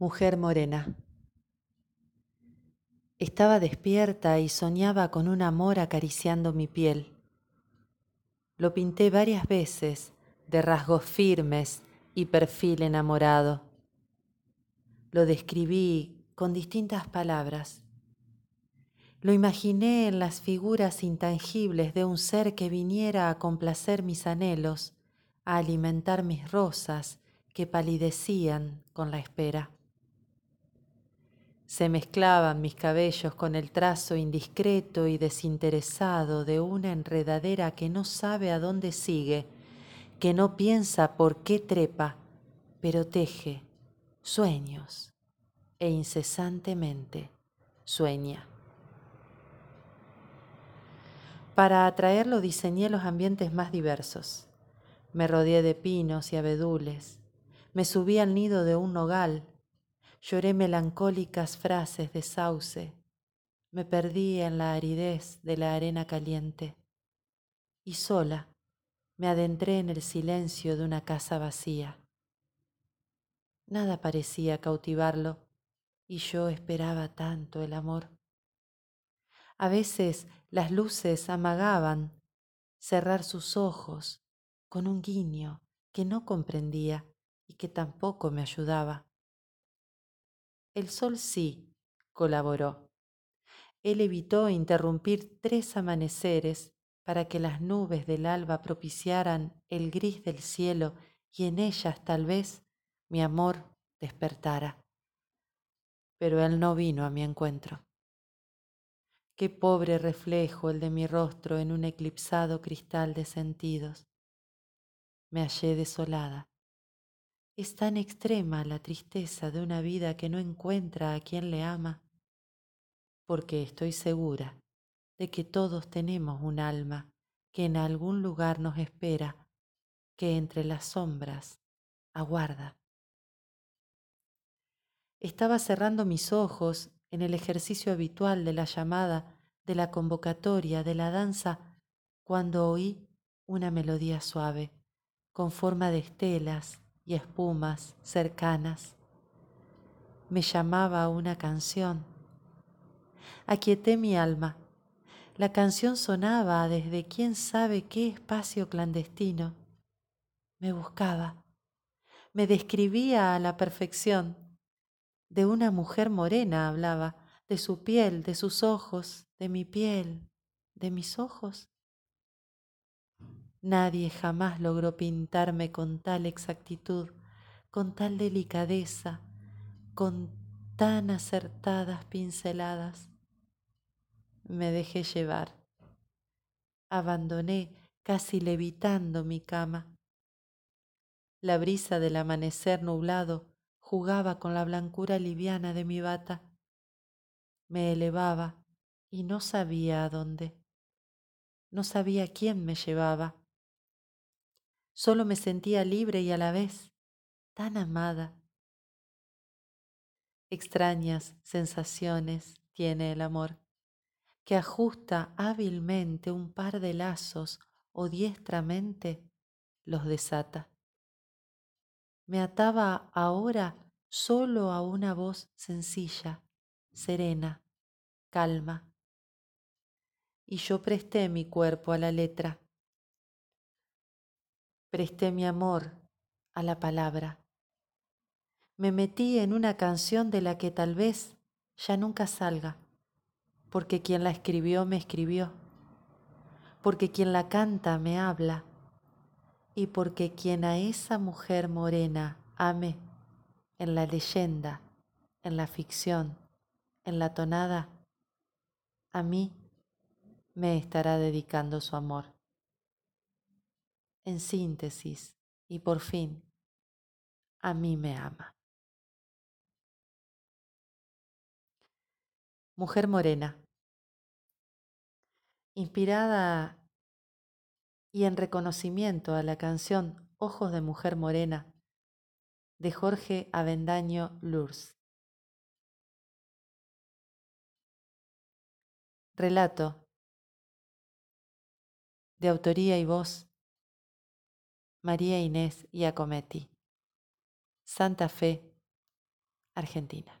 Mujer morena. Estaba despierta y soñaba con un amor acariciando mi piel. Lo pinté varias veces de rasgos firmes y perfil enamorado. Lo describí con distintas palabras. Lo imaginé en las figuras intangibles de un ser que viniera a complacer mis anhelos, a alimentar mis rosas que palidecían con la espera. Se mezclaban mis cabellos con el trazo indiscreto y desinteresado de una enredadera que no sabe a dónde sigue, que no piensa por qué trepa, pero teje sueños e incesantemente sueña. Para atraerlo diseñé los ambientes más diversos. Me rodeé de pinos y abedules. Me subí al nido de un nogal Lloré melancólicas frases de sauce, me perdí en la aridez de la arena caliente y sola me adentré en el silencio de una casa vacía. Nada parecía cautivarlo y yo esperaba tanto el amor. A veces las luces amagaban cerrar sus ojos con un guiño que no comprendía y que tampoco me ayudaba. El sol sí colaboró. Él evitó interrumpir tres amaneceres para que las nubes del alba propiciaran el gris del cielo y en ellas tal vez mi amor despertara. Pero él no vino a mi encuentro. Qué pobre reflejo el de mi rostro en un eclipsado cristal de sentidos. Me hallé desolada, es tan extrema la tristeza de una vida que no encuentra a quien le ama, porque estoy segura de que todos tenemos un alma que en algún lugar nos espera, que entre las sombras aguarda. Estaba cerrando mis ojos en el ejercicio habitual de la llamada, de la convocatoria, de la danza, cuando oí una melodía suave, con forma de estelas, y espumas cercanas. Me llamaba una canción. Aquieté mi alma. La canción sonaba desde quién sabe qué espacio clandestino. Me buscaba. Me describía a la perfección. De una mujer morena hablaba, de su piel, de sus ojos, de mi piel, de mis ojos. Nadie jamás logró pintarme con tal exactitud, con tal delicadeza, con tan acertadas pinceladas. Me dejé llevar. Abandoné, casi levitando mi cama. La brisa del amanecer nublado jugaba con la blancura liviana de mi bata. Me elevaba y no sabía a dónde. No sabía quién me llevaba Solo me sentía libre y a la vez tan amada. Extrañas sensaciones tiene el amor, que ajusta hábilmente un par de lazos o diestramente los desata. Me ataba ahora solo a una voz sencilla, serena, calma, y yo presté mi cuerpo a la letra presté mi amor a la palabra. Me metí en una canción de la que tal vez ya nunca salga, porque quien la escribió me escribió, porque quien la canta me habla, y porque quien a esa mujer morena ame en la leyenda, en la ficción, en la tonada, a mí me estará dedicando su amor en síntesis y por fin, a mí me ama. Mujer Morena. Inspirada y en reconocimiento a la canción Ojos de Mujer Morena de Jorge Avendaño Lurs. Relato de autoría y voz María Inés Iacometti. Santa Fe, Argentina.